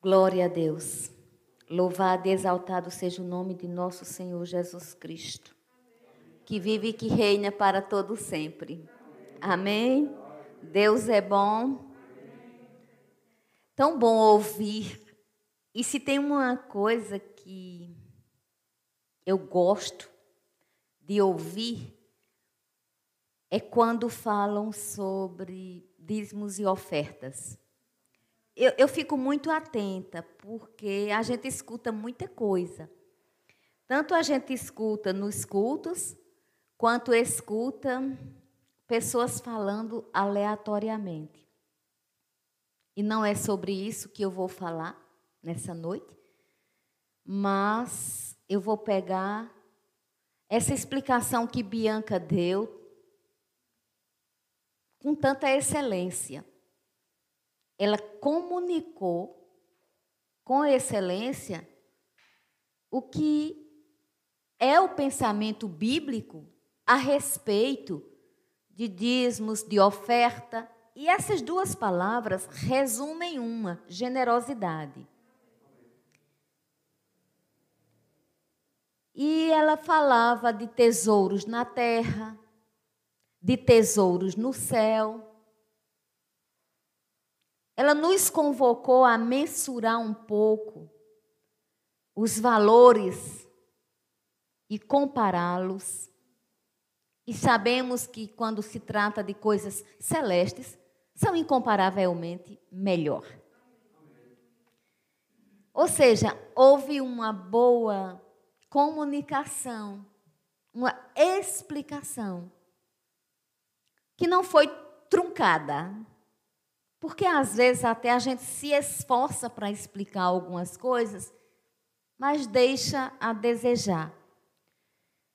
Glória a Deus. Louvado e exaltado seja o nome de nosso Senhor Jesus Cristo, que vive e que reina para todo sempre. Amém. Deus é bom. Tão bom ouvir. E se tem uma coisa que eu gosto de ouvir é quando falam sobre dízimos e ofertas eu, eu fico muito atenta, porque a gente escuta muita coisa. Tanto a gente escuta nos cultos, quanto escuta pessoas falando aleatoriamente. E não é sobre isso que eu vou falar nessa noite, mas eu vou pegar essa explicação que Bianca deu com tanta excelência ela comunicou com excelência o que é o pensamento bíblico a respeito de dízimos, de oferta. E essas duas palavras resumem uma: generosidade. E ela falava de tesouros na terra, de tesouros no céu. Ela nos convocou a mensurar um pouco os valores e compará-los. E sabemos que quando se trata de coisas celestes, são incomparavelmente melhor. Ou seja, houve uma boa comunicação, uma explicação que não foi truncada, porque às vezes até a gente se esforça para explicar algumas coisas, mas deixa a desejar.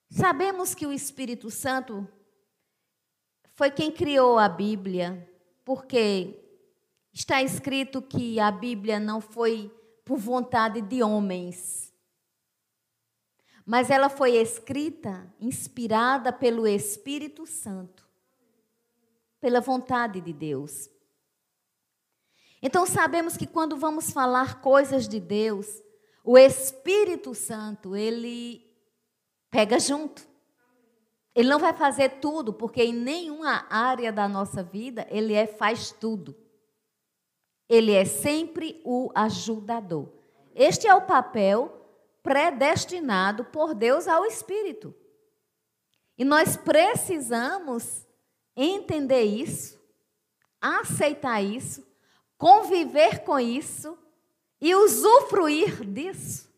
Sabemos que o Espírito Santo foi quem criou a Bíblia, porque está escrito que a Bíblia não foi por vontade de homens, mas ela foi escrita, inspirada pelo Espírito Santo, pela vontade de Deus. Então sabemos que quando vamos falar coisas de Deus, o Espírito Santo, ele pega junto. Ele não vai fazer tudo, porque em nenhuma área da nossa vida ele é faz tudo. Ele é sempre o ajudador. Este é o papel predestinado por Deus ao Espírito. E nós precisamos entender isso, aceitar isso conviver com isso e usufruir disso,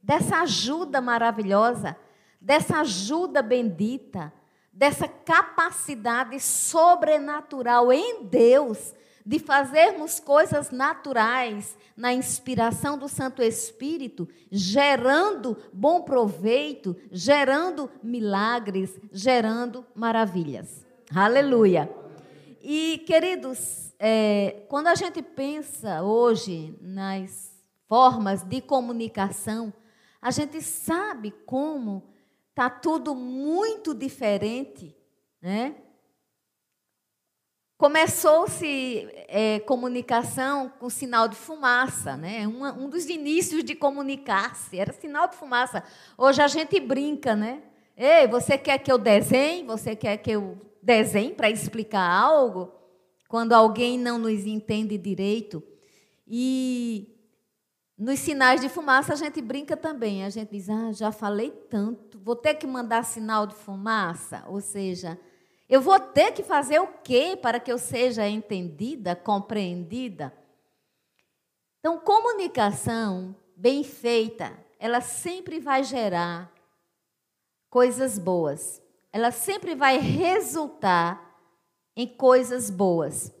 dessa ajuda maravilhosa, dessa ajuda bendita, dessa capacidade sobrenatural em Deus de fazermos coisas naturais na inspiração do Santo Espírito, gerando bom proveito, gerando milagres, gerando maravilhas. Aleluia. E, queridos, é, quando a gente pensa hoje nas formas de comunicação, a gente sabe como está tudo muito diferente, né? Começou-se é, comunicação com sinal de fumaça, né? Um, dos inícios de comunicar-se era sinal de fumaça. Hoje a gente brinca, né? Ei, você quer que eu desenhe? Você quer que eu desenhe para explicar algo? quando alguém não nos entende direito. E nos sinais de fumaça a gente brinca também. A gente diz: ah, já falei tanto, vou ter que mandar sinal de fumaça. Ou seja, eu vou ter que fazer o quê para que eu seja entendida, compreendida? Então, comunicação bem feita, ela sempre vai gerar coisas boas. Ela sempre vai resultar em coisas boas,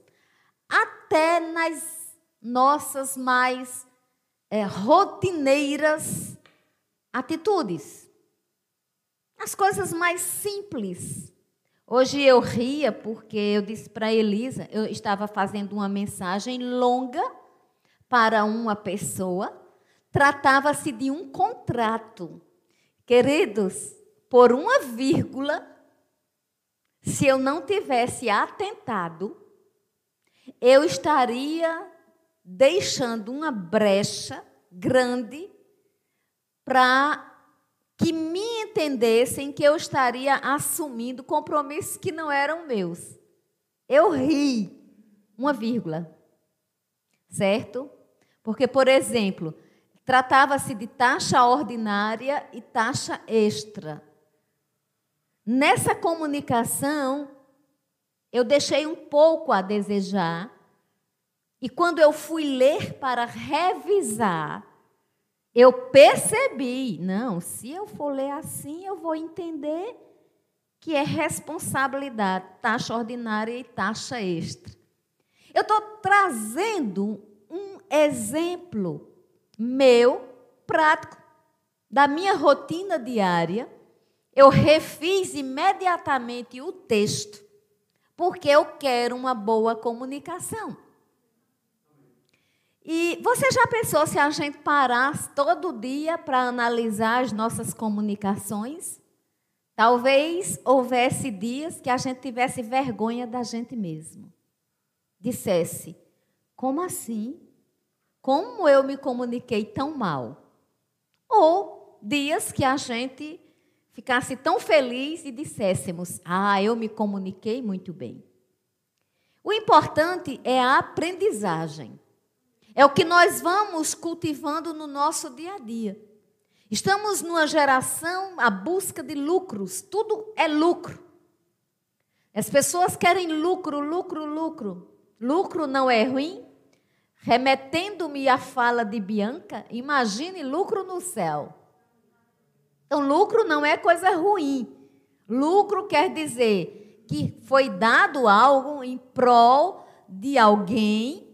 até nas nossas mais é, rotineiras atitudes, as coisas mais simples. Hoje eu ria porque eu disse para Elisa, eu estava fazendo uma mensagem longa para uma pessoa, tratava-se de um contrato. Queridos, por uma vírgula, se eu não tivesse atentado, eu estaria deixando uma brecha grande para que me entendessem que eu estaria assumindo compromissos que não eram meus. Eu ri, uma vírgula, certo? Porque, por exemplo, tratava-se de taxa ordinária e taxa extra. Nessa comunicação, eu deixei um pouco a desejar, e quando eu fui ler para revisar, eu percebi, não, se eu for ler assim, eu vou entender que é responsabilidade, taxa ordinária e taxa extra. Eu estou trazendo um exemplo meu, prático, da minha rotina diária. Eu refiz imediatamente o texto, porque eu quero uma boa comunicação. E você já pensou se a gente parasse todo dia para analisar as nossas comunicações? Talvez houvesse dias que a gente tivesse vergonha da gente mesmo. Dissesse: como assim? Como eu me comuniquei tão mal? Ou dias que a gente ficasse tão feliz e disséssemos: ah, eu me comuniquei muito bem. O importante é a aprendizagem. É o que nós vamos cultivando no nosso dia a dia. Estamos numa geração à busca de lucros, tudo é lucro. As pessoas querem lucro, lucro, lucro. Lucro não é ruim? Remetendo-me à fala de Bianca, imagine lucro no céu. Então, lucro não é coisa ruim. Lucro quer dizer que foi dado algo em prol de alguém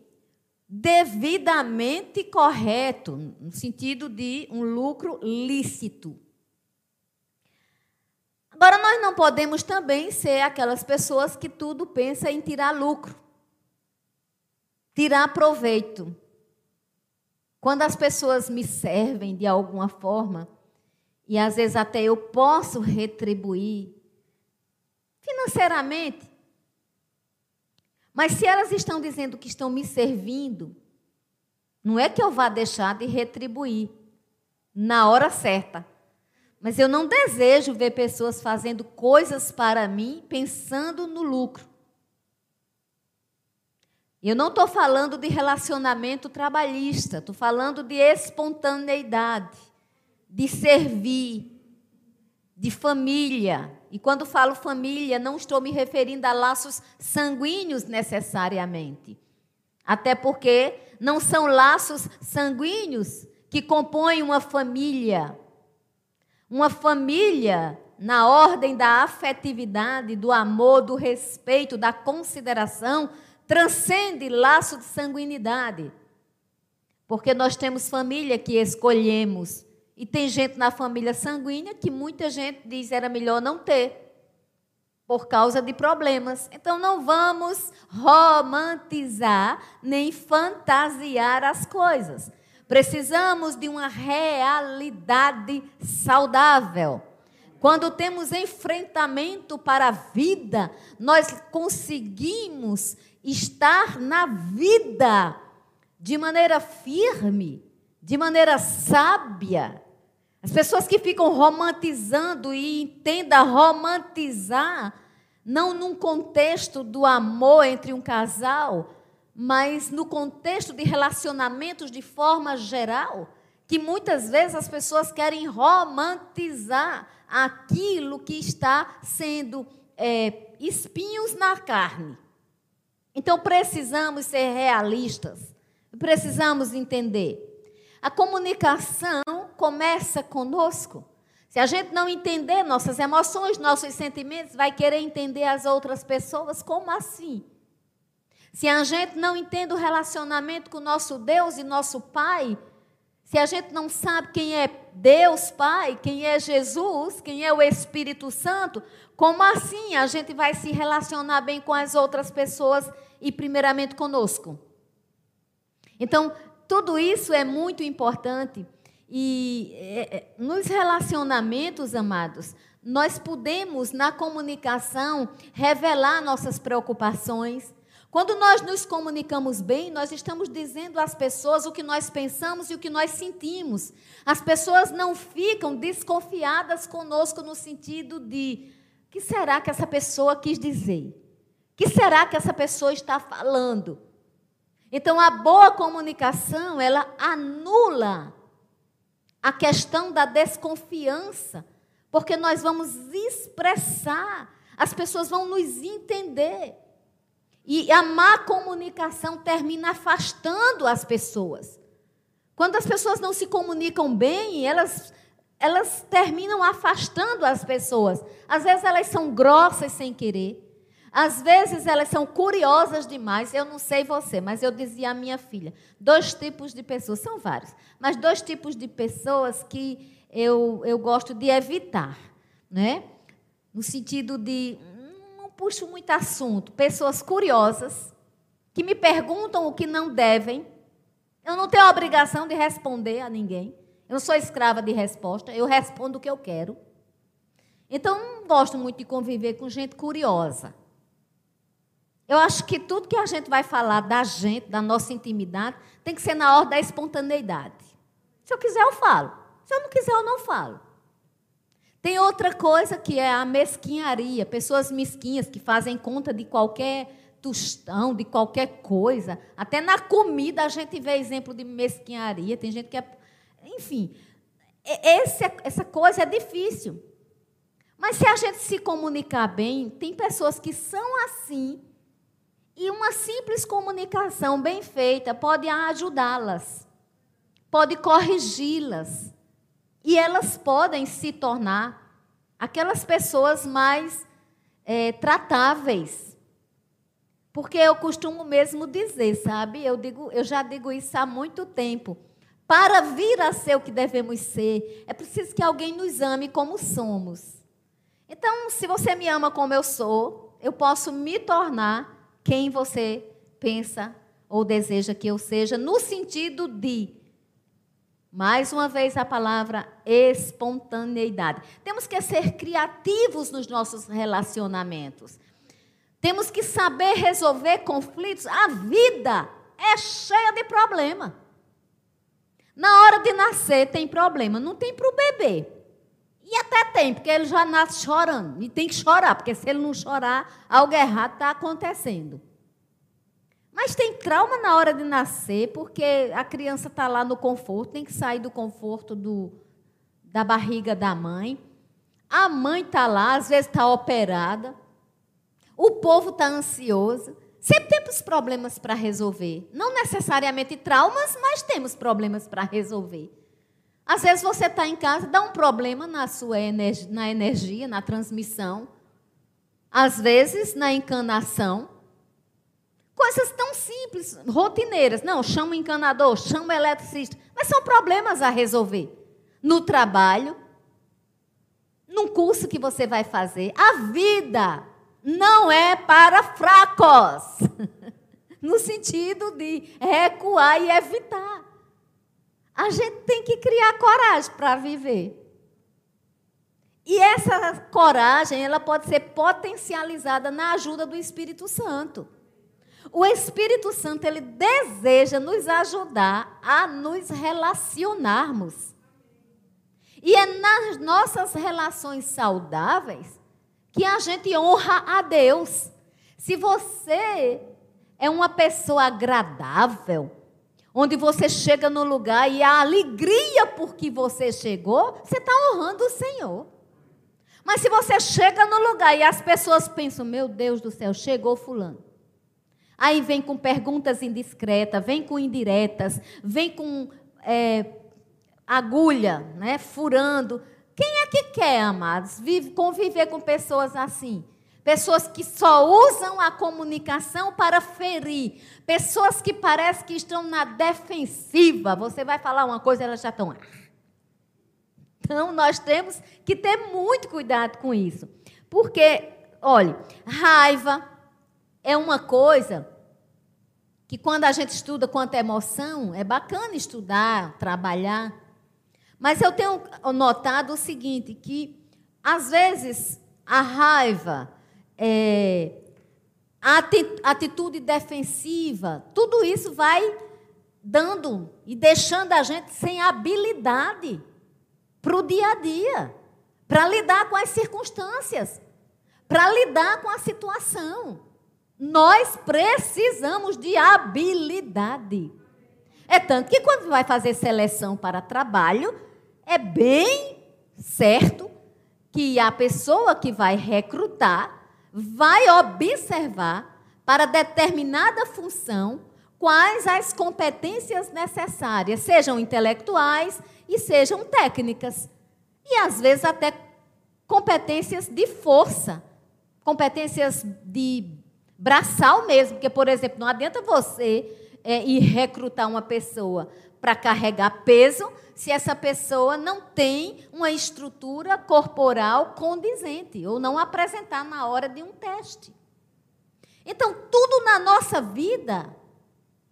devidamente correto, no sentido de um lucro lícito. Agora, nós não podemos também ser aquelas pessoas que tudo pensa em tirar lucro, tirar proveito. Quando as pessoas me servem de alguma forma, e às vezes até eu posso retribuir financeiramente, mas se elas estão dizendo que estão me servindo, não é que eu vá deixar de retribuir na hora certa. Mas eu não desejo ver pessoas fazendo coisas para mim pensando no lucro. Eu não estou falando de relacionamento trabalhista, estou falando de espontaneidade, de servir, de família. E quando falo família, não estou me referindo a laços sanguíneos necessariamente. Até porque não são laços sanguíneos que compõem uma família. Uma família, na ordem da afetividade, do amor, do respeito, da consideração, transcende laço de sanguinidade. Porque nós temos família que escolhemos e tem gente na família sanguínea que muita gente diz era melhor não ter, por causa de problemas. Então não vamos romantizar nem fantasiar as coisas. Precisamos de uma realidade saudável. Quando temos enfrentamento para a vida, nós conseguimos estar na vida de maneira firme, de maneira sábia, as pessoas que ficam romantizando e entenda romantizar, não num contexto do amor entre um casal, mas no contexto de relacionamentos de forma geral, que muitas vezes as pessoas querem romantizar aquilo que está sendo é, espinhos na carne. Então precisamos ser realistas, precisamos entender. A comunicação começa conosco. Se a gente não entender nossas emoções, nossos sentimentos, vai querer entender as outras pessoas. Como assim? Se a gente não entende o relacionamento com nosso Deus e nosso Pai, se a gente não sabe quem é Deus Pai, quem é Jesus, quem é o Espírito Santo, como assim a gente vai se relacionar bem com as outras pessoas e, primeiramente, conosco? Então, tudo isso é muito importante. E é, é, nos relacionamentos, amados, nós podemos, na comunicação, revelar nossas preocupações, Quando nós nos comunicamos bem, nós estamos dizendo às pessoas o que nós pensamos e o que nós sentimos. As pessoas não ficam desconfiadas conosco no sentido de: o que será que essa pessoa quis dizer? O que será que essa pessoa está falando? Então, a boa comunicação, ela anula a questão da desconfiança, porque nós vamos expressar, as pessoas vão nos entender. E a má comunicação termina afastando as pessoas. Quando as pessoas não se comunicam bem, elas, elas terminam afastando as pessoas. Às vezes elas são grossas sem querer. Às vezes elas são curiosas demais. Eu não sei você, mas eu dizia à minha filha: dois tipos de pessoas, são vários, mas dois tipos de pessoas que eu, eu gosto de evitar. Né? No sentido de puxo muito assunto. Pessoas curiosas que me perguntam o que não devem. Eu não tenho a obrigação de responder a ninguém. Eu não sou escrava de resposta. Eu respondo o que eu quero. Então, não gosto muito de conviver com gente curiosa. Eu acho que tudo que a gente vai falar da gente, da nossa intimidade, tem que ser na ordem da espontaneidade. Se eu quiser, eu falo. Se eu não quiser, eu não falo. Tem outra coisa que é a mesquinharia, pessoas mesquinhas que fazem conta de qualquer tostão, de qualquer coisa. Até na comida a gente vê exemplo de mesquinharia. Tem gente que é. Enfim, esse, essa coisa é difícil. Mas se a gente se comunicar bem, tem pessoas que são assim, e uma simples comunicação bem feita pode ajudá-las, pode corrigi-las. E elas podem se tornar aquelas pessoas mais é, tratáveis. Porque eu costumo mesmo dizer, sabe? Eu, digo, eu já digo isso há muito tempo. Para vir a ser o que devemos ser, é preciso que alguém nos ame como somos. Então, se você me ama como eu sou, eu posso me tornar quem você pensa ou deseja que eu seja, no sentido de mais uma vez a palavra espontaneidade. Temos que ser criativos nos nossos relacionamentos. Temos que saber resolver conflitos. A vida é cheia de problema. Na hora de nascer tem problema, não tem para o bebê. E até tem, porque ele já nasce chorando. E tem que chorar, porque se ele não chorar, algo errado está acontecendo. Mas tem trauma na hora de nascer, porque a criança está lá no conforto, tem que sair do conforto do, da barriga da mãe. A mãe está lá, às vezes está operada. O povo está ansioso. Sempre temos problemas para resolver. Não necessariamente traumas, mas temos problemas para resolver. Às vezes você está em casa, dá um problema na sua energia, na energia, na transmissão. Às vezes na encanação. Coisas tão simples, rotineiras. Não, chama o encanador, chama o eletricista. Mas são problemas a resolver. No trabalho, num curso que você vai fazer. A vida não é para fracos. no sentido de recuar e evitar. A gente tem que criar coragem para viver. E essa coragem, ela pode ser potencializada na ajuda do Espírito Santo. O Espírito Santo, ele deseja nos ajudar a nos relacionarmos. E é nas nossas relações saudáveis que a gente honra a Deus. Se você é uma pessoa agradável, onde você chega no lugar e a alegria por que você chegou, você está honrando o Senhor. Mas se você chega no lugar e as pessoas pensam, meu Deus do céu, chegou fulano. Aí vem com perguntas indiscretas, vem com indiretas, vem com é, agulha, né, furando. Quem é que quer, amados, vive, conviver com pessoas assim? Pessoas que só usam a comunicação para ferir. Pessoas que parecem que estão na defensiva. Você vai falar uma coisa, elas já estão. Então, nós temos que ter muito cuidado com isso. Porque, olha, raiva é uma coisa que quando a gente estuda quanto emoção, é bacana estudar, trabalhar. Mas eu tenho notado o seguinte, que às vezes a raiva, é, atitude defensiva, tudo isso vai dando e deixando a gente sem habilidade para o dia a dia, para lidar com as circunstâncias, para lidar com a situação. Nós precisamos de habilidade. É tanto que quando vai fazer seleção para trabalho, é bem certo que a pessoa que vai recrutar vai observar para determinada função quais as competências necessárias, sejam intelectuais e sejam técnicas. E às vezes até competências de força, competências de braçal mesmo, porque, por exemplo, não adianta você é, ir recrutar uma pessoa para carregar peso se essa pessoa não tem uma estrutura corporal condizente ou não apresentar na hora de um teste. Então, tudo na nossa vida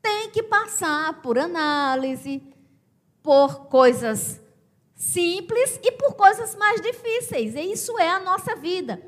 tem que passar por análise, por coisas simples e por coisas mais difíceis. E isso é a nossa vida.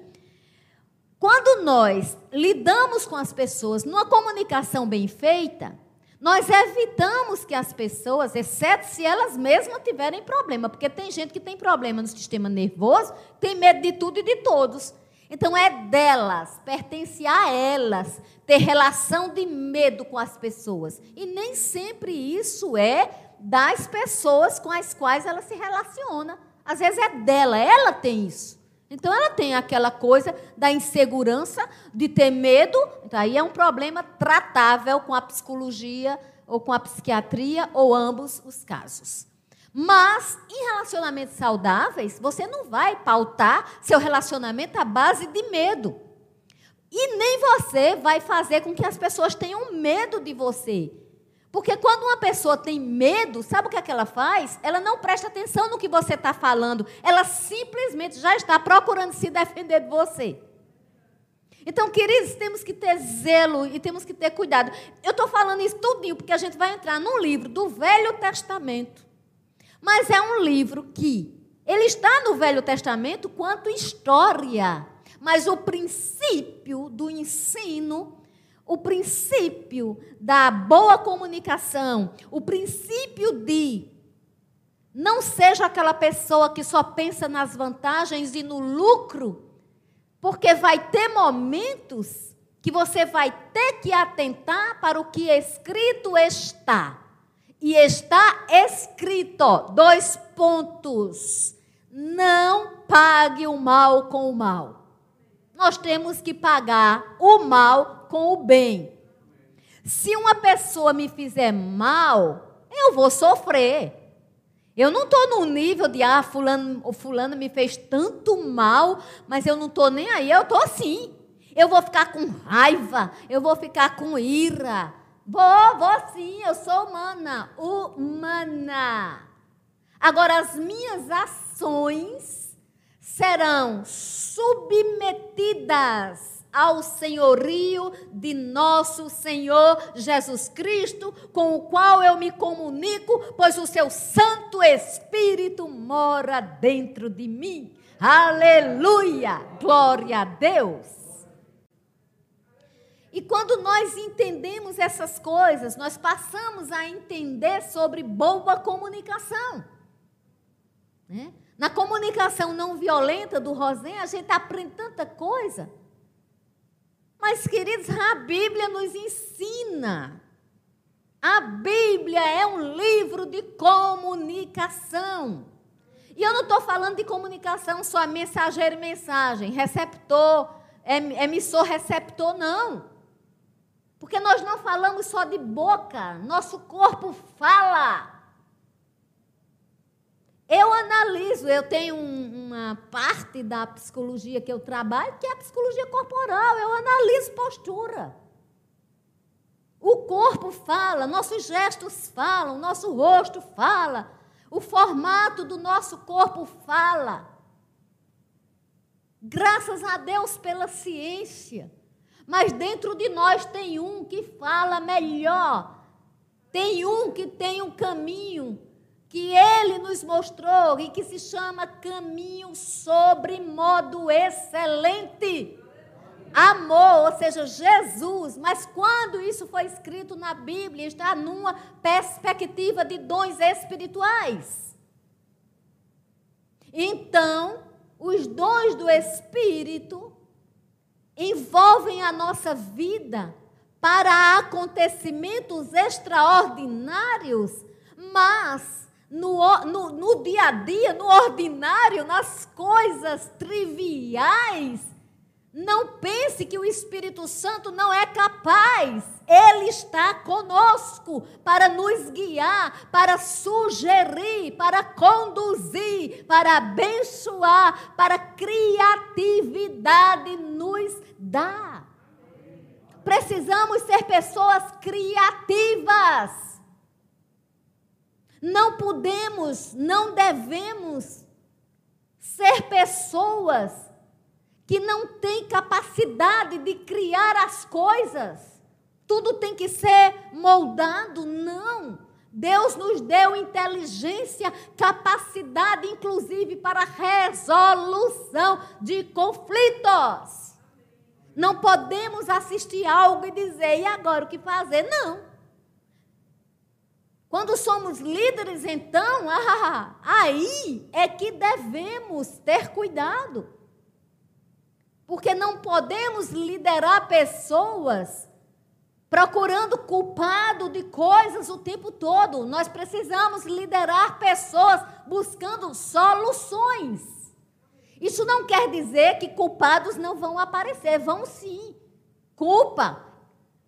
Quando nós lidamos com as pessoas numa comunicação bem feita, nós evitamos que as pessoas, exceto se elas mesmas tiverem problema, porque tem gente que tem problema no sistema nervoso, tem medo de tudo e de todos. Então é delas, pertence a elas ter relação de medo com as pessoas. E nem sempre isso é das pessoas com as quais ela se relaciona. Às vezes é dela, ela tem isso. Então ela tem aquela coisa da insegurança, de ter medo. Então aí é um problema tratável com a psicologia ou com a psiquiatria ou ambos os casos. Mas em relacionamentos saudáveis, você não vai pautar seu relacionamento à base de medo. E nem você vai fazer com que as pessoas tenham medo de você. Porque quando uma pessoa tem medo, sabe o que, é que ela faz? Ela não presta atenção no que você está falando. Ela simplesmente já está procurando se defender de você. Então, queridos, temos que ter zelo e temos que ter cuidado. Eu estou falando isso tudinho porque a gente vai entrar num livro do Velho Testamento. Mas é um livro que ele está no Velho Testamento quanto história. Mas o princípio do ensino o princípio da boa comunicação, o princípio de não seja aquela pessoa que só pensa nas vantagens e no lucro, porque vai ter momentos que você vai ter que atentar para o que escrito está. E está escrito, dois pontos. Não pague o mal com o mal nós temos que pagar o mal com o bem. Se uma pessoa me fizer mal, eu vou sofrer. Eu não estou no nível de, ah, fulano, o fulano me fez tanto mal, mas eu não estou nem aí, eu estou assim. Eu vou ficar com raiva, eu vou ficar com ira. Vou, vou sim, eu sou humana, humana. Agora, as minhas ações serão submetidas ao senhorio de nosso Senhor Jesus Cristo, com o qual eu me comunico, pois o seu Santo Espírito mora dentro de mim. Aleluia! Glória a Deus! E quando nós entendemos essas coisas, nós passamos a entender sobre boa comunicação. Né? Na comunicação não violenta do Rosen, a gente aprende tanta coisa. Mas, queridos, a Bíblia nos ensina. A Bíblia é um livro de comunicação. E eu não estou falando de comunicação só mensageiro e mensagem, receptor, emissor, receptor, não. Porque nós não falamos só de boca, nosso corpo fala. Eu analiso, eu tenho um, uma parte da psicologia que eu trabalho, que é a psicologia corporal. Eu analiso postura. O corpo fala, nossos gestos falam, nosso rosto fala, o formato do nosso corpo fala. Graças a Deus pela ciência. Mas dentro de nós tem um que fala melhor. Tem um que tem um caminho que ele nos mostrou e que se chama caminho sobre modo excelente. amor, ou seja, Jesus, mas quando isso foi escrito na Bíblia, está numa perspectiva de dons espirituais. Então, os dons do Espírito envolvem a nossa vida para acontecimentos extraordinários, mas no, no, no dia a dia, no ordinário, nas coisas triviais, não pense que o Espírito Santo não é capaz. Ele está conosco para nos guiar, para sugerir, para conduzir, para abençoar, para criatividade nos dar. Precisamos ser pessoas criativas. Não podemos, não devemos ser pessoas que não tem capacidade de criar as coisas. Tudo tem que ser moldado, não. Deus nos deu inteligência, capacidade, inclusive, para resolução de conflitos. Não podemos assistir algo e dizer, e agora o que fazer? Não. Quando somos líderes, então, ah, aí é que devemos ter cuidado. Porque não podemos liderar pessoas procurando culpado de coisas o tempo todo. Nós precisamos liderar pessoas buscando soluções. Isso não quer dizer que culpados não vão aparecer, vão sim. Culpa,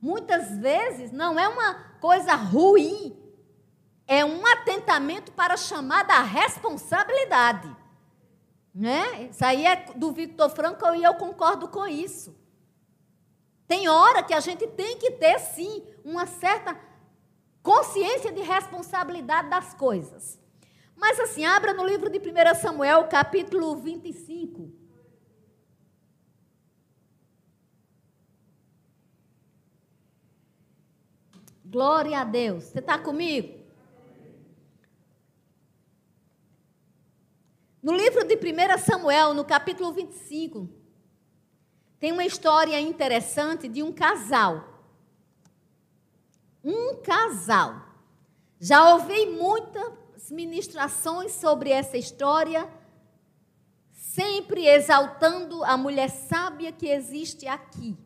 muitas vezes, não é uma coisa ruim, é um atentamento para chamar da responsabilidade. Né? Isso aí é do Victor Frankl e eu concordo com isso. Tem hora que a gente tem que ter, sim, uma certa consciência de responsabilidade das coisas. Mas assim, abra no livro de 1 Samuel, capítulo 25. Glória a Deus. Você está comigo? No livro de 1 Samuel, no capítulo 25, tem uma história interessante de um casal. Um casal. Já ouvi muitas ministrações sobre essa história, sempre exaltando a mulher sábia que existe aqui.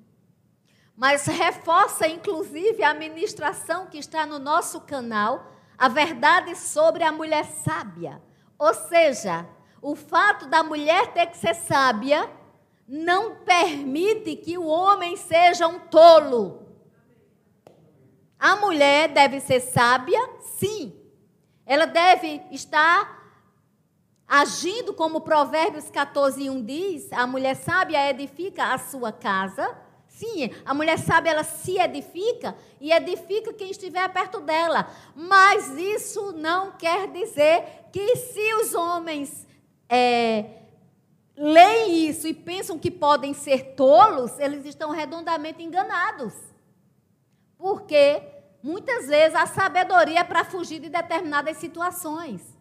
Mas reforça, inclusive, a ministração que está no nosso canal, a verdade sobre a mulher sábia. Ou seja, o fato da mulher ter que ser sábia não permite que o homem seja um tolo. A mulher deve ser sábia, sim. Ela deve estar agindo como Provérbios 14, 1 diz: a mulher sábia edifica a sua casa. Sim, a mulher sábia ela se edifica e edifica quem estiver perto dela. Mas isso não quer dizer que se os homens é, leem isso e pensam que podem ser tolos, eles estão redondamente enganados. Porque muitas vezes a sabedoria é para fugir de determinadas situações.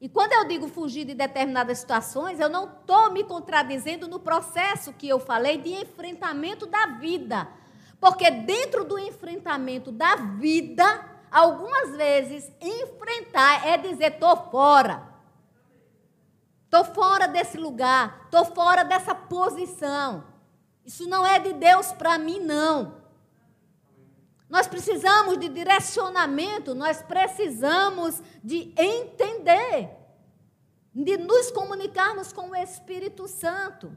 E quando eu digo fugir de determinadas situações, eu não estou me contradizendo no processo que eu falei de enfrentamento da vida. Porque dentro do enfrentamento da vida, algumas vezes, enfrentar é dizer, estou fora. Estou fora desse lugar, estou fora dessa posição. Isso não é de Deus para mim, não. Nós precisamos de direcionamento, nós precisamos de entender, de nos comunicarmos com o Espírito Santo.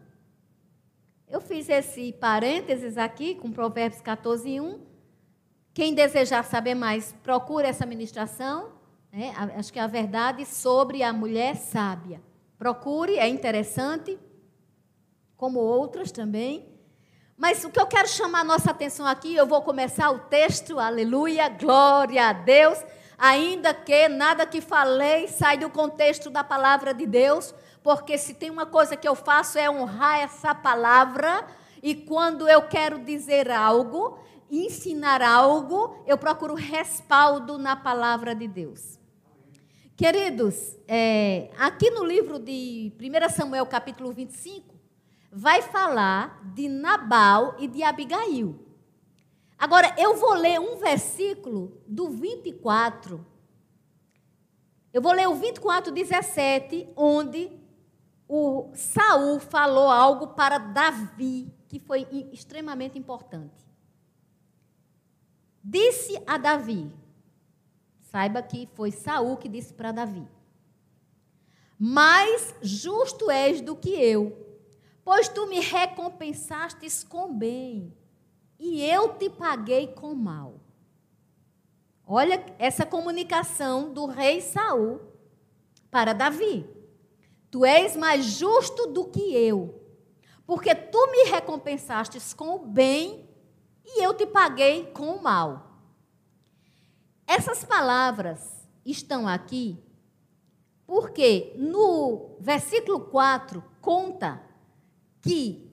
Eu fiz esse parênteses aqui com Provérbios 14, 1. Quem desejar saber mais, procure essa ministração. Né? Acho que é a verdade sobre a mulher sábia. Procure, é interessante, como outras também. Mas o que eu quero chamar a nossa atenção aqui, eu vou começar o texto, aleluia, glória a Deus, ainda que nada que falei sai do contexto da palavra de Deus, porque se tem uma coisa que eu faço é honrar essa palavra, e quando eu quero dizer algo, ensinar algo, eu procuro respaldo na palavra de Deus. Queridos, é, aqui no livro de 1 Samuel, capítulo 25, vai falar de Nabal e de Abigail. Agora, eu vou ler um versículo do 24. Eu vou ler o 24, 17, onde o Saul falou algo para Davi, que foi extremamente importante. Disse a Davi, saiba que foi Saul que disse para Davi: Mais justo és do que eu, pois tu me recompensastes com bem, e eu te paguei com mal. Olha essa comunicação do rei Saul para Davi. Tu és mais justo do que eu, porque tu me recompensastes com o bem e eu te paguei com o mal. Essas palavras estão aqui porque no versículo 4 conta que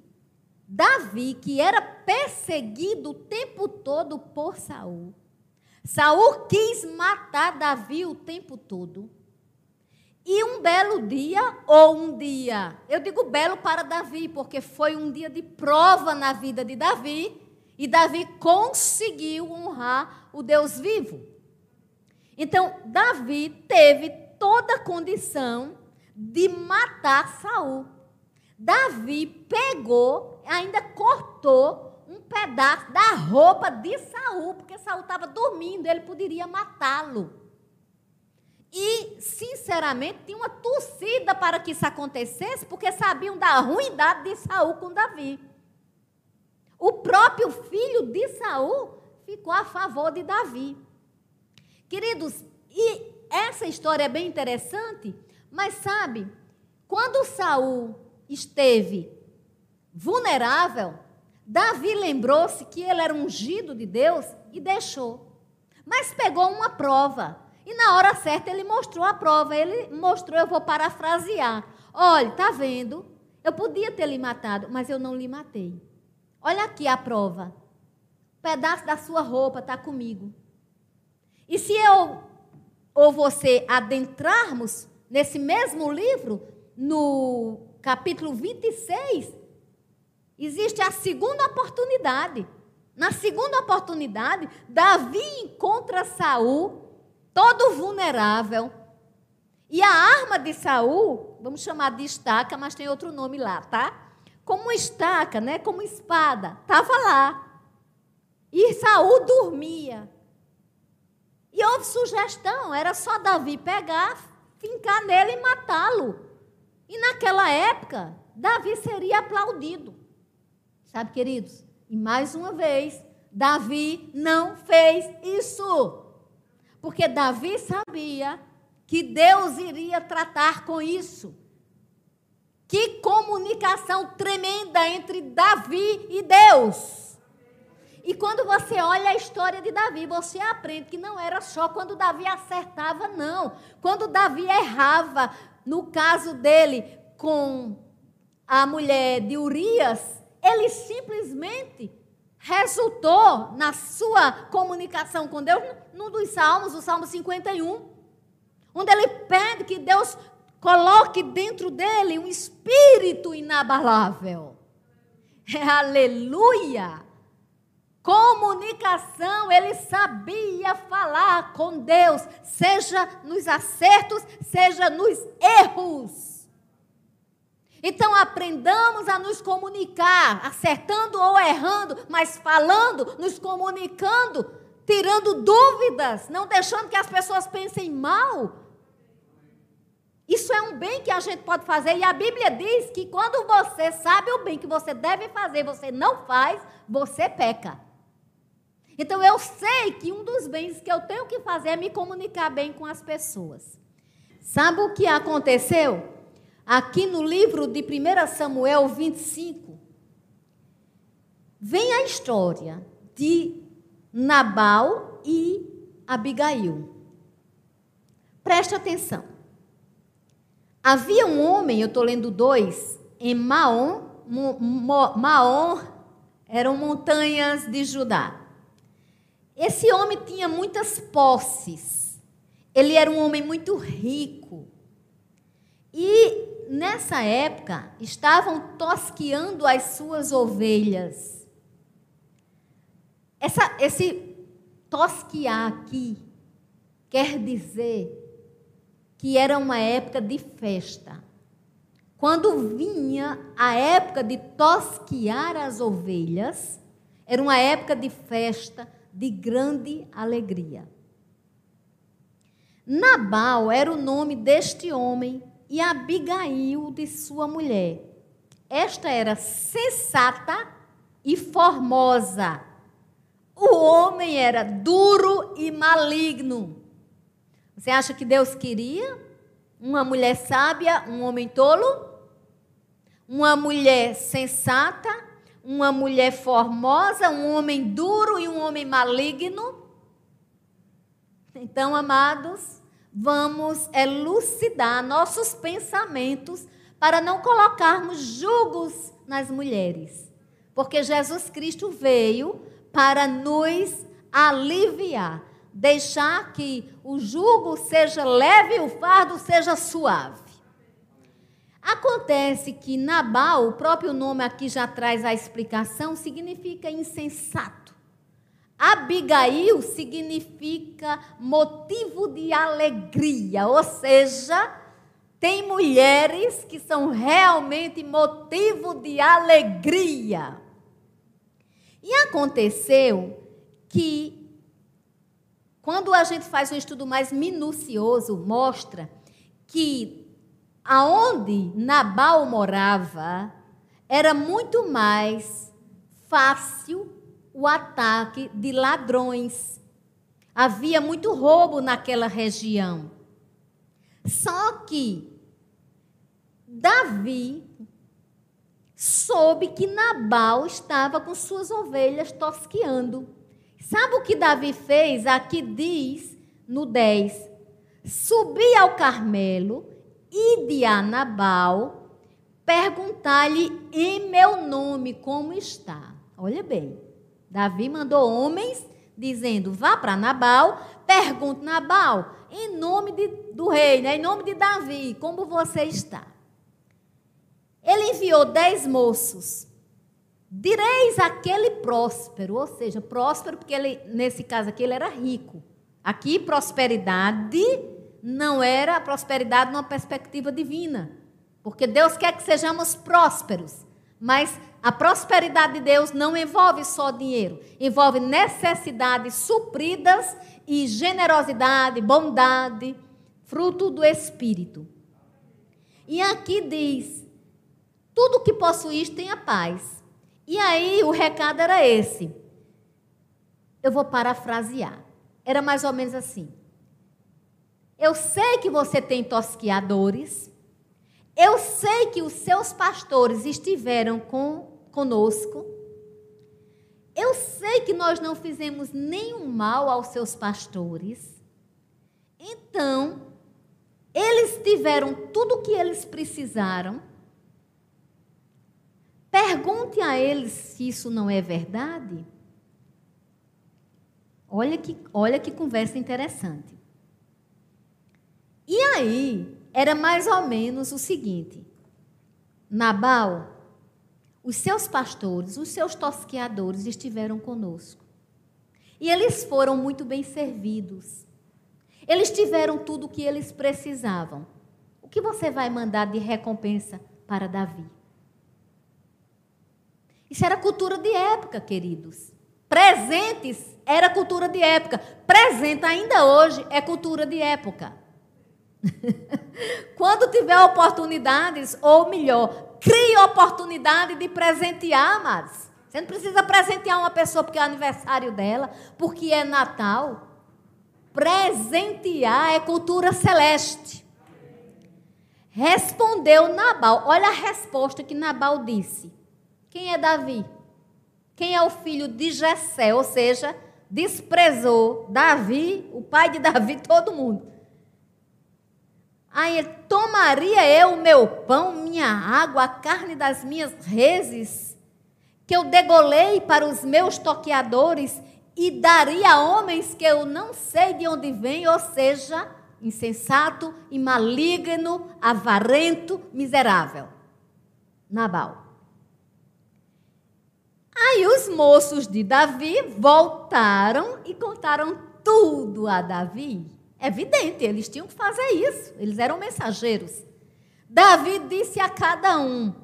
Davi, que era perseguido o tempo todo por Saul, Saul quis matar Davi o tempo todo. E um belo dia, ou um dia, eu digo belo para Davi, porque foi um dia de prova na vida de Davi, e Davi conseguiu honrar o Deus vivo. Então, Davi teve toda a condição de matar Saul. Davi pegou, ainda cortou um pedaço da roupa de Saul, porque Saul estava dormindo, ele poderia matá-lo. E, sinceramente, tinha uma torcida para que isso acontecesse, porque sabiam da ruindade de Saul com Davi. O próprio filho de Saul ficou a favor de Davi. Queridos, e essa história é bem interessante, mas sabe, quando Saul esteve vulnerável, Davi lembrou-se que ele era ungido de Deus e deixou. Mas pegou uma prova. E na hora certa ele mostrou a prova. Ele mostrou, eu vou parafrasear. Olha, tá vendo? Eu podia ter lhe matado, mas eu não lhe matei. Olha aqui a prova. Um pedaço da sua roupa está comigo. E se eu ou você adentrarmos nesse mesmo livro, no capítulo 26, existe a segunda oportunidade. Na segunda oportunidade, Davi encontra Saul todo vulnerável. E a arma de Saul, vamos chamar de estaca, mas tem outro nome lá, tá? Como estaca, né? Como espada, estava lá. E Saul dormia. E houve sugestão, era só Davi pegar, fincar nele e matá-lo. E naquela época, Davi seria aplaudido. Sabe, queridos? E mais uma vez, Davi não fez isso. Porque Davi sabia que Deus iria tratar com isso. Que comunicação tremenda entre Davi e Deus. E quando você olha a história de Davi, você aprende que não era só quando Davi acertava, não. Quando Davi errava, no caso dele com a mulher de Urias, ele simplesmente resultou na sua comunicação com Deus num dos salmos, o Salmo 51, onde ele pede que Deus coloque dentro dele um espírito inabalável. É, aleluia! Comunicação, ele sabia falar com Deus, seja nos acertos, seja nos erros. Então aprendamos a nos comunicar, acertando ou errando, mas falando, nos comunicando, tirando dúvidas, não deixando que as pessoas pensem mal. Isso é um bem que a gente pode fazer e a Bíblia diz que quando você sabe o bem que você deve fazer, você não faz, você peca. Então eu sei que um dos bens que eu tenho que fazer é me comunicar bem com as pessoas. Sabe o que aconteceu? aqui no livro de 1 Samuel 25, vem a história de Nabal e Abigail. Preste atenção. Havia um homem, eu estou lendo dois, em Maom, Maom eram montanhas de Judá. Esse homem tinha muitas posses. Ele era um homem muito rico. E nessa época estavam tosqueando as suas ovelhas. Essa, esse tosquear aqui quer dizer que era uma época de festa. Quando vinha a época de tosquear as ovelhas, era uma época de festa, de grande alegria. Nabal era o nome deste homem e Abigail de sua mulher. Esta era sensata e formosa. O homem era duro e maligno. Você acha que Deus queria uma mulher sábia, um homem tolo? Uma mulher sensata, uma mulher formosa, um homem duro e um homem maligno? Então, amados, vamos elucidar nossos pensamentos para não colocarmos julgos nas mulheres. Porque Jesus Cristo veio para nos aliviar, deixar que o jugo seja leve e o fardo seja suave. Acontece que Nabal, o próprio nome aqui já traz a explicação, significa insensato. Abigail significa motivo de alegria, ou seja, tem mulheres que são realmente motivo de alegria. E aconteceu que, quando a gente faz um estudo mais minucioso, mostra que aonde Nabal morava era muito mais fácil o ataque de ladrões. Havia muito roubo naquela região. Só que Davi soube que Nabal estava com suas ovelhas tosqueando. Sabe o que Davi fez? Aqui diz no 10: Subi ao Carmelo e de a Nabal perguntar-lhe em meu nome como está. Olha bem. Davi mandou homens dizendo: vá para Nabal, pergunte Nabal, em nome de, do rei, né, em nome de Davi, como você está? Ele enviou dez moços. Direis aquele próspero, ou seja, próspero, porque ele, nesse caso aqui, ele era rico. Aqui, prosperidade não era prosperidade numa perspectiva divina. Porque Deus quer que sejamos prósperos. Mas a prosperidade de Deus não envolve só dinheiro, envolve necessidades supridas e generosidade, bondade, fruto do Espírito. E aqui diz: tudo que possuís tenha paz. E aí o recado era esse. Eu vou parafrasear. Era mais ou menos assim. Eu sei que você tem tosquiadores, eu sei que os seus pastores estiveram com, conosco. Eu sei que nós não fizemos nenhum mal aos seus pastores. Então, eles tiveram tudo o que eles precisaram. Pergunte a eles se isso não é verdade. Olha que, olha que conversa interessante. E aí, era mais ou menos o seguinte: Nabal, os seus pastores, os seus tosqueadores estiveram conosco. E eles foram muito bem servidos. Eles tiveram tudo o que eles precisavam. O que você vai mandar de recompensa para Davi? Isso era cultura de época, queridos. Presentes era cultura de época. Presente ainda hoje é cultura de época. Quando tiver oportunidades, ou melhor, crie oportunidade de presentear, amados. Você não precisa presentear uma pessoa porque é aniversário dela, porque é Natal. Presentear é cultura celeste. Respondeu Nabal. Olha a resposta que Nabal disse. Quem é Davi? Quem é o filho de Jessé? Ou seja, desprezou Davi, o pai de Davi, todo mundo. Aí tomaria eu o meu pão, minha água, a carne das minhas reses, que eu degolei para os meus toqueadores, e daria a homens que eu não sei de onde vêm, ou seja, insensato e maligno, avarento, miserável. Nabal. Aí os moços de Davi voltaram e contaram tudo a Davi. É evidente, eles tinham que fazer isso, eles eram mensageiros. Davi disse a cada um: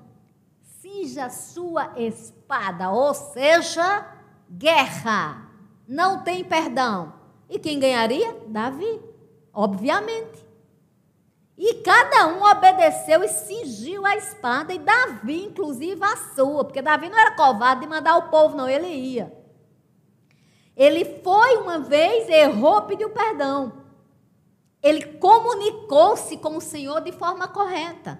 cinja sua espada, ou seja, guerra. Não tem perdão. E quem ganharia? Davi, obviamente. E cada um obedeceu e cingiu a espada, e Davi, inclusive, a sua, porque Davi não era covarde de mandar o povo, não, ele ia. Ele foi uma vez, errou, pediu perdão. Ele comunicou-se com o Senhor de forma correta.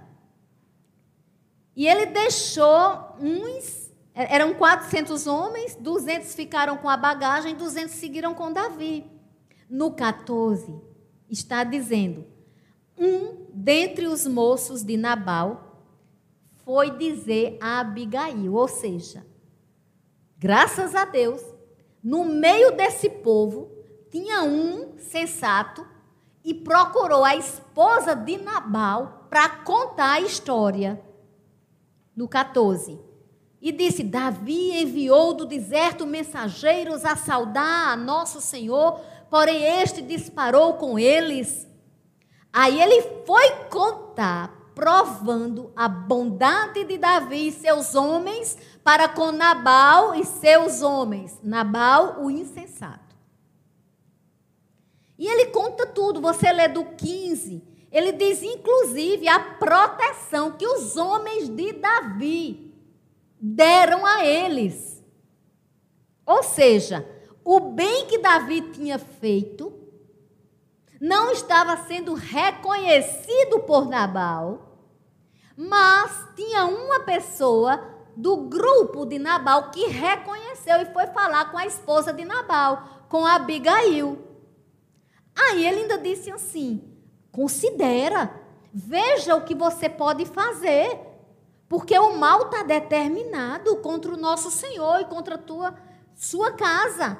E ele deixou uns, eram 400 homens, 200 ficaram com a bagagem, 200 seguiram com Davi. No 14, está dizendo: um dentre os moços de Nabal foi dizer a Abigail, ou seja, graças a Deus, no meio desse povo tinha um sensato e procurou a esposa de Nabal para contar a história. No 14. E disse: Davi enviou do deserto mensageiros a saudar a nosso Senhor, porém este disparou com eles. Aí ele foi contar, provando a bondade de Davi e seus homens para com Nabal e seus homens. Nabal, o insensato. E ele conta tudo. Você lê do 15. Ele diz, inclusive, a proteção que os homens de Davi deram a eles. Ou seja, o bem que Davi tinha feito não estava sendo reconhecido por Nabal, mas tinha uma pessoa do grupo de Nabal que reconheceu e foi falar com a esposa de Nabal, com Abigail. Aí ele ainda disse assim: considera, veja o que você pode fazer, porque o mal está determinado contra o nosso Senhor e contra a tua sua casa.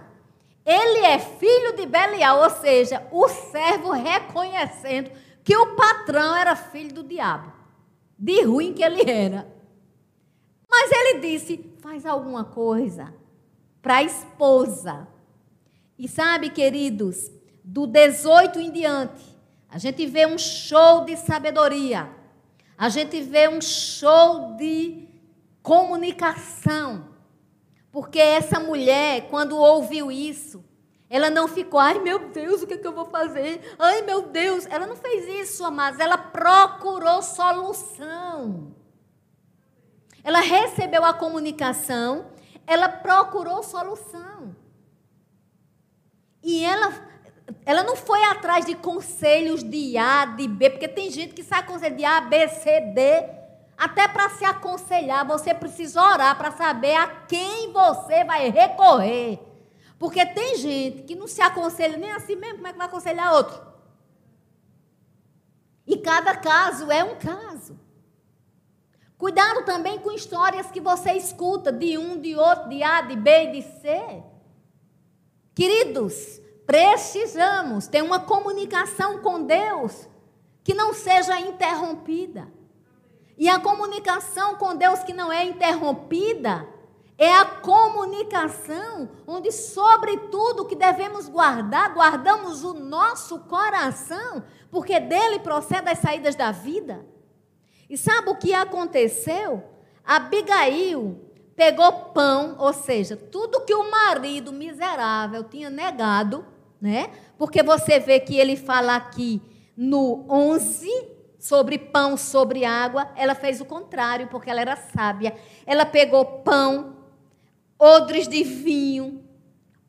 Ele é filho de Belial, ou seja, o servo reconhecendo que o patrão era filho do diabo, de ruim que ele era. Mas ele disse: faz alguma coisa para a esposa. E sabe, queridos, do 18 em diante, a gente vê um show de sabedoria, a gente vê um show de comunicação. Porque essa mulher, quando ouviu isso, ela não ficou, ai meu Deus, o que, é que eu vou fazer? Ai meu Deus, ela não fez isso, amados, ela procurou solução. Ela recebeu a comunicação, ela procurou solução. E ela ela não foi atrás de conselhos de A, de B, porque tem gente que sai conselho de A, B, C, D. Até para se aconselhar, você precisa orar para saber a quem você vai recorrer. Porque tem gente que não se aconselha nem assim mesmo, como é que vai aconselhar outro? E cada caso é um caso. Cuidado também com histórias que você escuta de um, de outro, de A, de B e de C. Queridos, Precisamos ter uma comunicação com Deus que não seja interrompida. E a comunicação com Deus que não é interrompida é a comunicação onde, sobretudo, que devemos guardar, guardamos o nosso coração, porque dele procede as saídas da vida. E sabe o que aconteceu? Abigail pegou pão, ou seja, tudo que o marido miserável tinha negado, né? Porque você vê que ele fala aqui no 11 sobre pão, sobre água, ela fez o contrário, porque ela era sábia. Ela pegou pão, odres de vinho,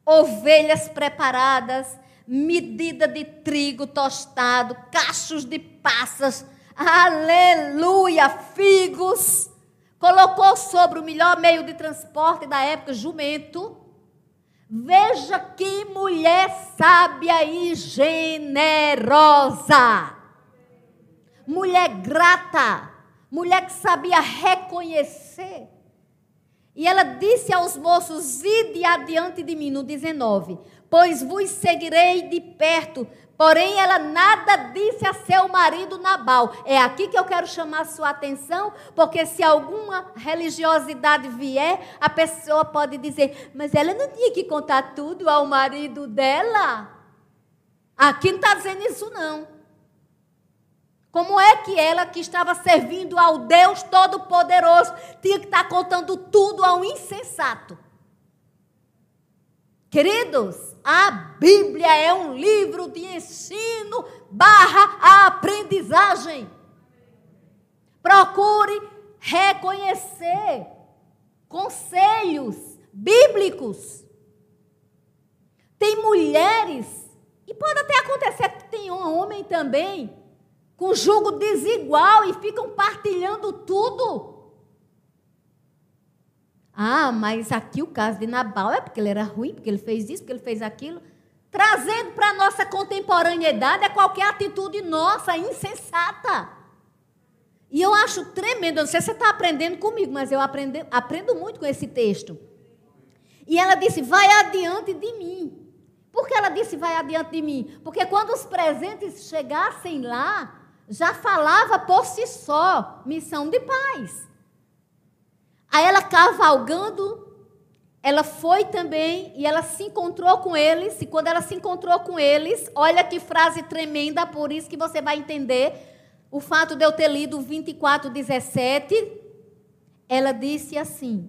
ovelhas preparadas, medida de trigo tostado, cachos de passas, aleluia, figos. Colocou sobre o melhor meio de transporte da época, jumento Veja que mulher sábia e generosa. Mulher grata. Mulher que sabia reconhecer. E ela disse aos moços: Ide adiante de mim, no 19. pois vos seguirei de perto. Porém, ela nada disse a seu marido Nabal. É aqui que eu quero chamar sua atenção, porque se alguma religiosidade vier, a pessoa pode dizer: Mas ela não tinha que contar tudo ao marido dela? Aqui não está dizendo isso, não. Como é que ela, que estava servindo ao Deus Todo-Poderoso, tinha que estar contando tudo ao insensato? Queridos, a Bíblia é um livro de ensino barra aprendizagem. Procure reconhecer conselhos bíblicos. Tem mulheres, e pode até acontecer que tem um homem também, com jugo desigual e ficam partilhando tudo. Ah, mas aqui o caso de Nabal é porque ele era ruim, porque ele fez isso, porque ele fez aquilo. Trazendo para a nossa contemporaneidade é qualquer atitude nossa, insensata. E eu acho tremendo, não sei se você está aprendendo comigo, mas eu aprendo, aprendo muito com esse texto. E ela disse: Vai adiante de mim. Por que ela disse: Vai adiante de mim? Porque quando os presentes chegassem lá, já falava por si só missão de paz. Aí ela cavalgando, ela foi também e ela se encontrou com eles. E quando ela se encontrou com eles, olha que frase tremenda, por isso que você vai entender o fato de eu ter lido 24, 17. Ela disse assim: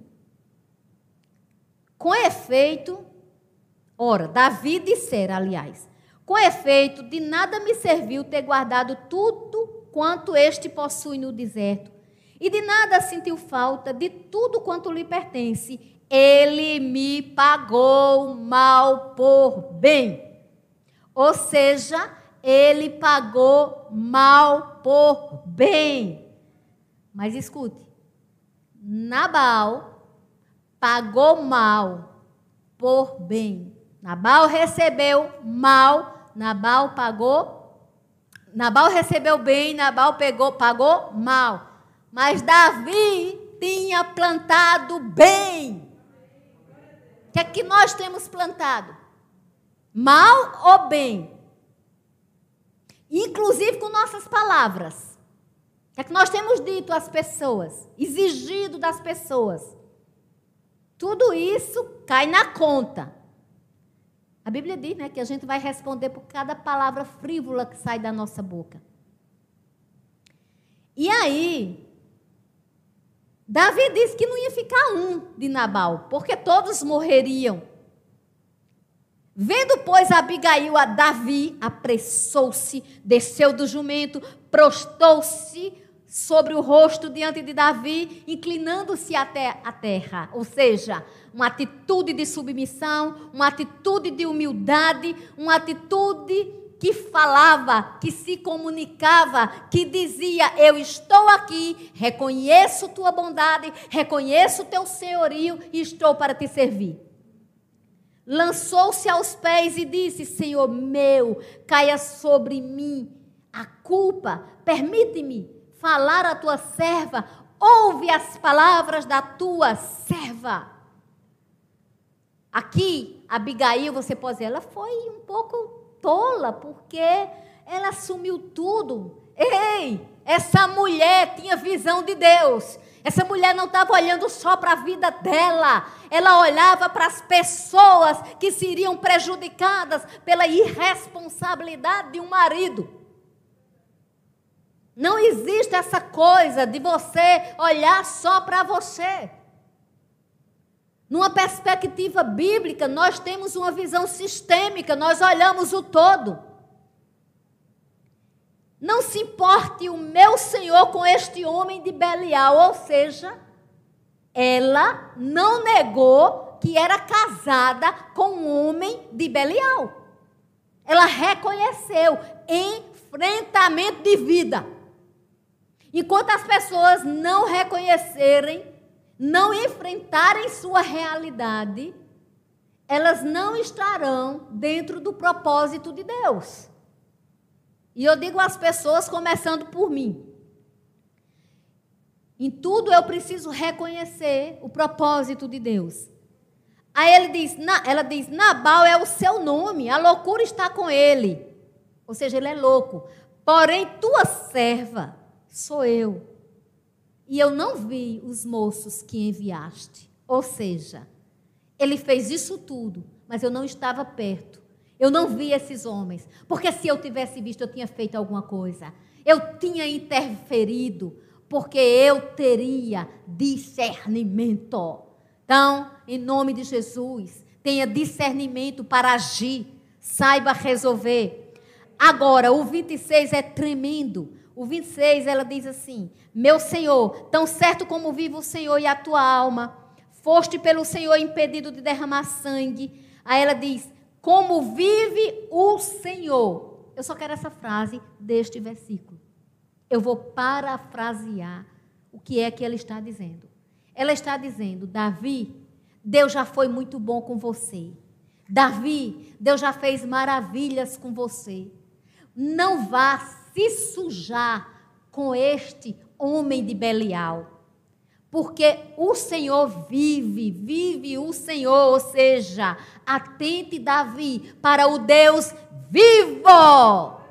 Com efeito, ora, Davi dissera, aliás, com efeito, de nada me serviu ter guardado tudo quanto este possui no deserto e de nada sentiu falta de tudo quanto lhe pertence. Ele me pagou mal por bem. Ou seja, ele pagou mal por bem. Mas escute, Nabal pagou mal por bem. Nabal recebeu mal, Nabal pagou. Nabal recebeu bem, Nabal pegou, pagou mal. Mas Davi tinha plantado bem. O que é que nós temos plantado? Mal ou bem? Inclusive com nossas palavras. O que é que nós temos dito às pessoas? Exigido das pessoas. Tudo isso cai na conta. A Bíblia diz né, que a gente vai responder por cada palavra frívola que sai da nossa boca. E aí, Davi disse que não ia ficar um de Nabal, porque todos morreriam. Vendo, pois, Abigail a Davi, apressou-se, desceu do jumento, prostou-se sobre o rosto diante de Davi, inclinando-se até a terra. Ou seja, uma atitude de submissão, uma atitude de humildade, uma atitude que falava, que se comunicava, que dizia: Eu estou aqui, reconheço tua bondade, reconheço teu senhorio e estou para te servir. Lançou-se aos pés e disse: Senhor meu, caia sobre mim a culpa, permite-me falar a tua serva, ouve as palavras da tua serva. Aqui, Abigail, você pode dizer, ela foi um pouco tola, porque ela assumiu tudo. Ei, essa mulher tinha visão de Deus. Essa mulher não estava olhando só para a vida dela, ela olhava para as pessoas que seriam prejudicadas pela irresponsabilidade de um marido. Não existe essa coisa de você olhar só para você. Numa perspectiva bíblica, nós temos uma visão sistêmica, nós olhamos o todo. Não se importe o meu Senhor com este homem de Belial, ou seja, ela não negou que era casada com um homem de Belial. Ela reconheceu enfrentamento de vida. Enquanto as pessoas não reconhecerem não enfrentarem sua realidade, elas não estarão dentro do propósito de Deus. E eu digo às pessoas, começando por mim. Em tudo eu preciso reconhecer o propósito de Deus. Aí ele diz, ela diz: Nabal é o seu nome, a loucura está com ele. Ou seja, ele é louco. Porém, tua serva sou eu. E eu não vi os moços que enviaste. Ou seja, ele fez isso tudo, mas eu não estava perto. Eu não vi esses homens. Porque se eu tivesse visto, eu tinha feito alguma coisa. Eu tinha interferido. Porque eu teria discernimento. Então, em nome de Jesus, tenha discernimento para agir. Saiba resolver. Agora, o 26 é tremendo. O 26, ela diz assim: Meu Senhor, tão certo como vive o Senhor e a tua alma, foste pelo Senhor impedido de derramar sangue. Aí ela diz: Como vive o Senhor. Eu só quero essa frase deste versículo. Eu vou parafrasear o que é que ela está dizendo. Ela está dizendo: Davi, Deus já foi muito bom com você. Davi, Deus já fez maravilhas com você. Não vá se sujar com este homem de Belial. Porque o Senhor vive, vive o Senhor, ou seja, atente Davi para o Deus vivo.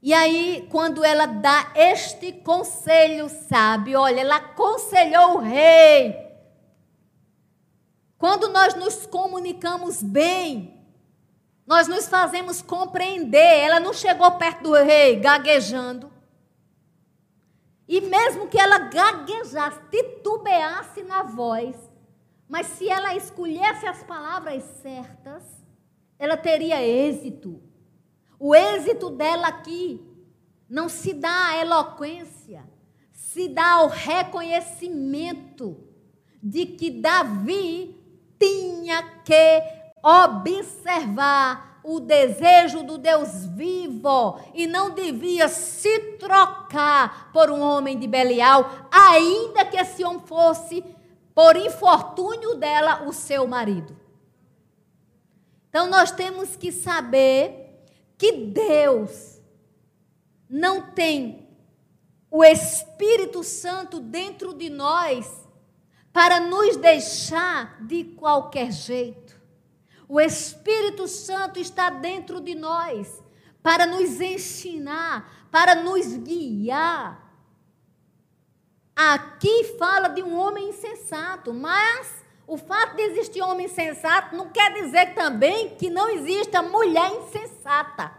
E aí, quando ela dá este conselho, sabe? Olha, ela aconselhou o rei. Quando nós nos comunicamos bem, nós nos fazemos compreender. Ela não chegou perto do rei gaguejando. E mesmo que ela gaguejasse, titubeasse na voz, mas se ela escolhesse as palavras certas, ela teria êxito. O êxito dela aqui não se dá à eloquência, se dá ao reconhecimento de que Davi tinha que observar o desejo do Deus vivo e não devia se trocar por um homem de Belial, ainda que esse homem fosse, por infortúnio dela, o seu marido. Então nós temos que saber que Deus não tem o Espírito Santo dentro de nós para nos deixar de qualquer jeito. O Espírito Santo está dentro de nós para nos ensinar, para nos guiar. Aqui fala de um homem insensato, mas o fato de existir homem insensato não quer dizer também que não exista mulher insensata.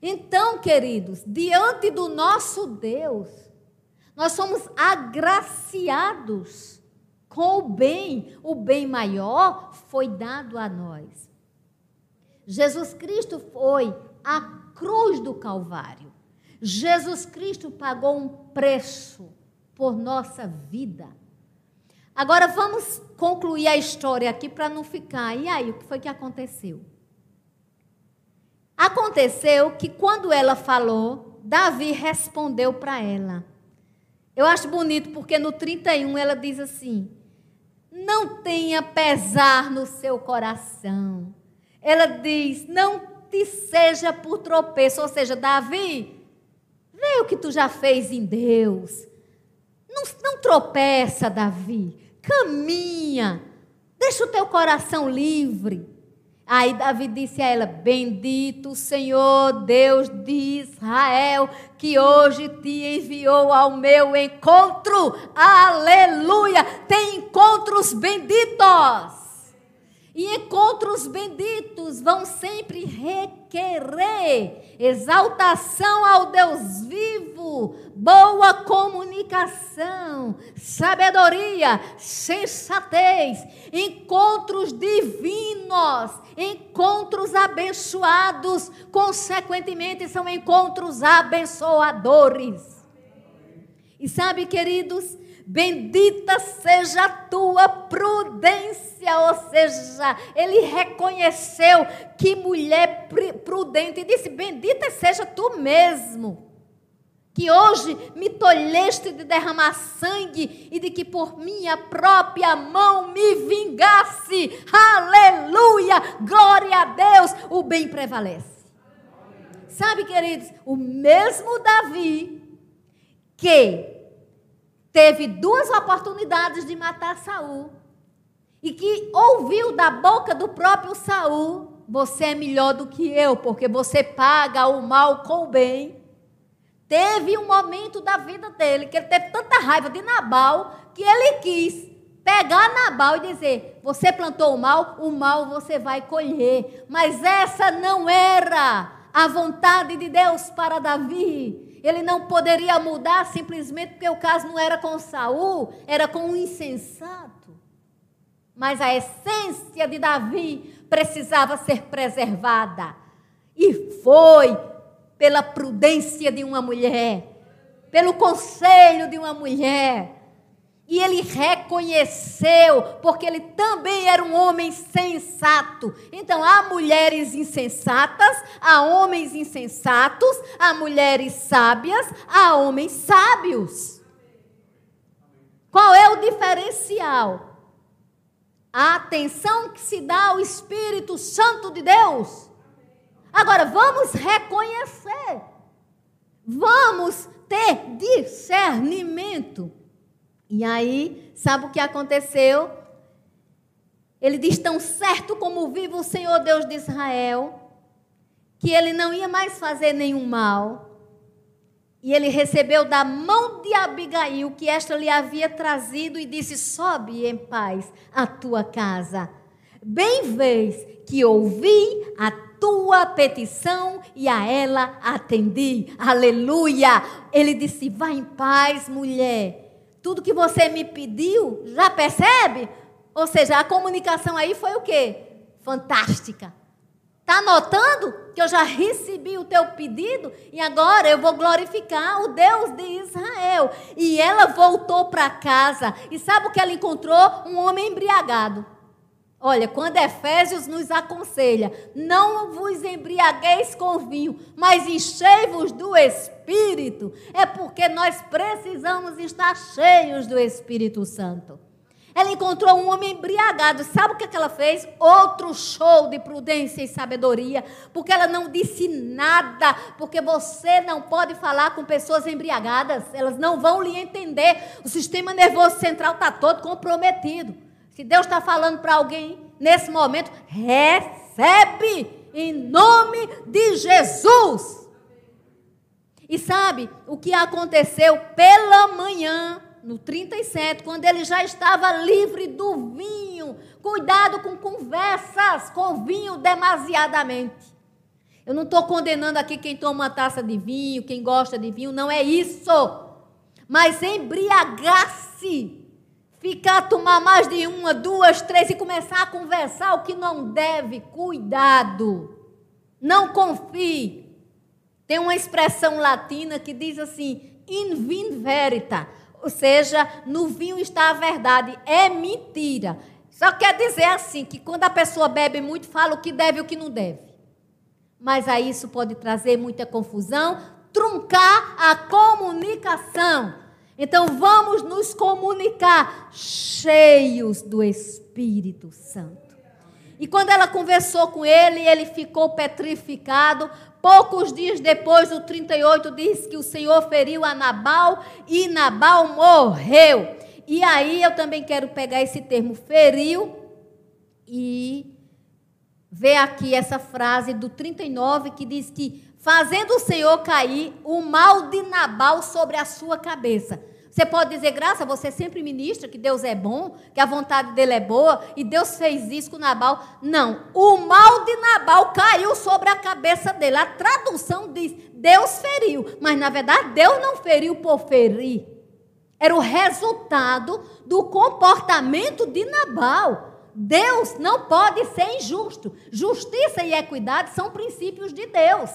Então, queridos, diante do nosso Deus, nós somos agraciados com o bem, o bem maior foi dado a nós. Jesus Cristo foi a cruz do Calvário. Jesus Cristo pagou um preço por nossa vida. Agora vamos concluir a história aqui para não ficar. E aí, o que foi que aconteceu? Aconteceu que quando ela falou, Davi respondeu para ela. Eu acho bonito porque no 31 ela diz assim: não tenha pesar no seu coração. Ela diz: não te seja por tropeço. Ou seja, Davi, vê o que tu já fez em Deus. Não, não tropeça, Davi. Caminha. Deixa o teu coração livre. Aí Davi disse a ela: Bendito o Senhor, Deus de Israel, que hoje te enviou ao meu encontro. Aleluia! Tem encontros benditos. E encontros benditos vão sempre requerer exaltação ao Deus vivo, boa comunicação, sabedoria, sensatez, encontros divinos, encontros abençoados, consequentemente são encontros abençoadores. E sabe, queridos, Bendita seja a tua prudência. Ou seja, ele reconheceu que mulher prudente e disse: Bendita seja tu mesmo. Que hoje me tolheste de derramar sangue e de que por minha própria mão me vingasse. Aleluia! Glória a Deus! O bem prevalece. Sabe, queridos, o mesmo Davi que teve duas oportunidades de matar Saul e que ouviu da boca do próprio Saul: você é melhor do que eu, porque você paga o mal com o bem. Teve um momento da vida dele que ele teve tanta raiva de Nabal que ele quis pegar Nabal e dizer: Você plantou o mal, o mal você vai colher. Mas essa não era a vontade de Deus para Davi. Ele não poderia mudar simplesmente porque o caso não era com Saul, era com um insensato. Mas a essência de Davi precisava ser preservada. E foi pela prudência de uma mulher, pelo conselho de uma mulher. E ele reconheceu, porque ele também era um homem sensato. Então, há mulheres insensatas, há homens insensatos, há mulheres sábias, há homens sábios. Qual é o diferencial? A atenção que se dá ao Espírito Santo de Deus Agora, vamos reconhecer. Vamos ter discernimento. E aí, sabe o que aconteceu? Ele diz: tão certo como vive o Senhor Deus de Israel, que ele não ia mais fazer nenhum mal. E ele recebeu da mão de Abigail que esta lhe havia trazido e disse: Sobe em paz a tua casa. Bem vês que ouvi a tua petição e a ela atendi. Aleluia! Ele disse: Vá em paz, mulher. Tudo que você me pediu, já percebe? Ou seja, a comunicação aí foi o quê? Fantástica. Está notando que eu já recebi o teu pedido e agora eu vou glorificar o Deus de Israel. E ela voltou para casa e sabe o que ela encontrou? Um homem embriagado. Olha, quando Efésios nos aconselha, não vos embriagueis com vinho, mas enchei-vos do Espírito, é porque nós precisamos estar cheios do Espírito Santo. Ela encontrou um homem embriagado. Sabe o que ela fez? Outro show de prudência e sabedoria. Porque ela não disse nada. Porque você não pode falar com pessoas embriagadas. Elas não vão lhe entender. O sistema nervoso central está todo comprometido. Se Deus está falando para alguém nesse momento, recebe em nome de Jesus. E sabe o que aconteceu pela manhã, no 37, quando ele já estava livre do vinho? Cuidado com conversas com vinho demasiadamente. Eu não estou condenando aqui quem toma uma taça de vinho, quem gosta de vinho, não é isso. Mas embriagar-se Ficar, tomar mais de uma, duas, três e começar a conversar o que não deve. Cuidado. Não confie. Tem uma expressão latina que diz assim: in vin verita. Ou seja, no vinho está a verdade. É mentira. Só quer dizer assim: que quando a pessoa bebe muito, fala o que deve e o que não deve. Mas aí isso pode trazer muita confusão, truncar a comunicação. Então vamos nos comunicar cheios do Espírito Santo. E quando ela conversou com ele, ele ficou petrificado. Poucos dias depois, o 38 diz que o Senhor feriu a Nabal e Nabal morreu. E aí eu também quero pegar esse termo feriu e ver aqui essa frase do 39 que diz que fazendo o Senhor cair o mal de Nabal sobre a sua cabeça. Você pode dizer, graça, você sempre ministra que Deus é bom, que a vontade dele é boa, e Deus fez isso com Nabal. Não, o mal de Nabal caiu sobre a cabeça dele. A tradução diz, Deus feriu, mas na verdade Deus não feriu por ferir. Era o resultado do comportamento de Nabal. Deus não pode ser injusto. Justiça e equidade são princípios de Deus.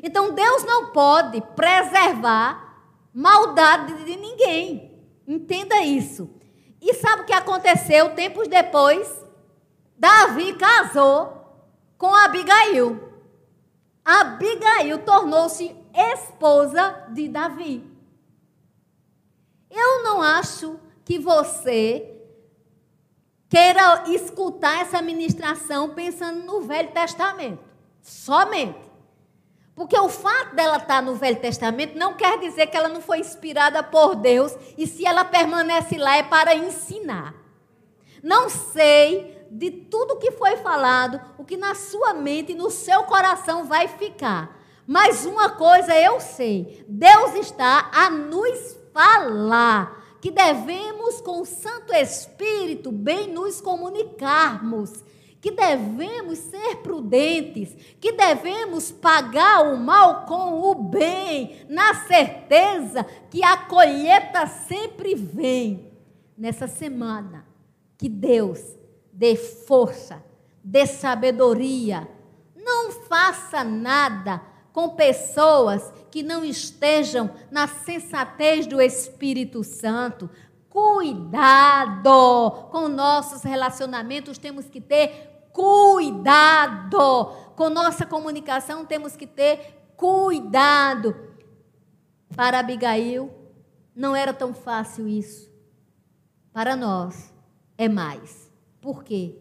Então Deus não pode preservar maldade de ninguém. Entenda isso. E sabe o que aconteceu tempos depois? Davi casou com Abigail. Abigail tornou-se esposa de Davi. Eu não acho que você queira escutar essa ministração pensando no Velho Testamento. Somente. Porque o fato dela estar no Velho Testamento não quer dizer que ela não foi inspirada por Deus e se ela permanece lá é para ensinar. Não sei de tudo que foi falado, o que na sua mente e no seu coração vai ficar. Mas uma coisa eu sei: Deus está a nos falar que devemos, com o Santo Espírito, bem nos comunicarmos, que devemos ser prudentes, que devemos pagar o mal com o bem, na certeza que a colheita sempre vem. Nessa semana, que Deus dê força, dê sabedoria, não faça nada com pessoas que não estejam na sensatez do Espírito Santo. Cuidado com nossos relacionamentos, temos que ter cuidado. Com nossa comunicação, temos que ter cuidado. Para Abigail, não era tão fácil isso. Para nós, é mais. Por quê?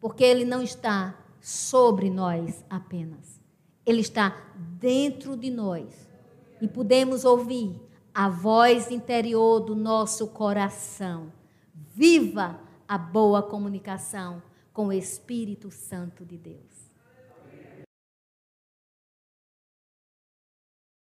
Porque ele não está sobre nós apenas ele está dentro de nós. E podemos ouvir a voz interior do nosso coração. Viva a boa comunicação com o Espírito Santo de Deus.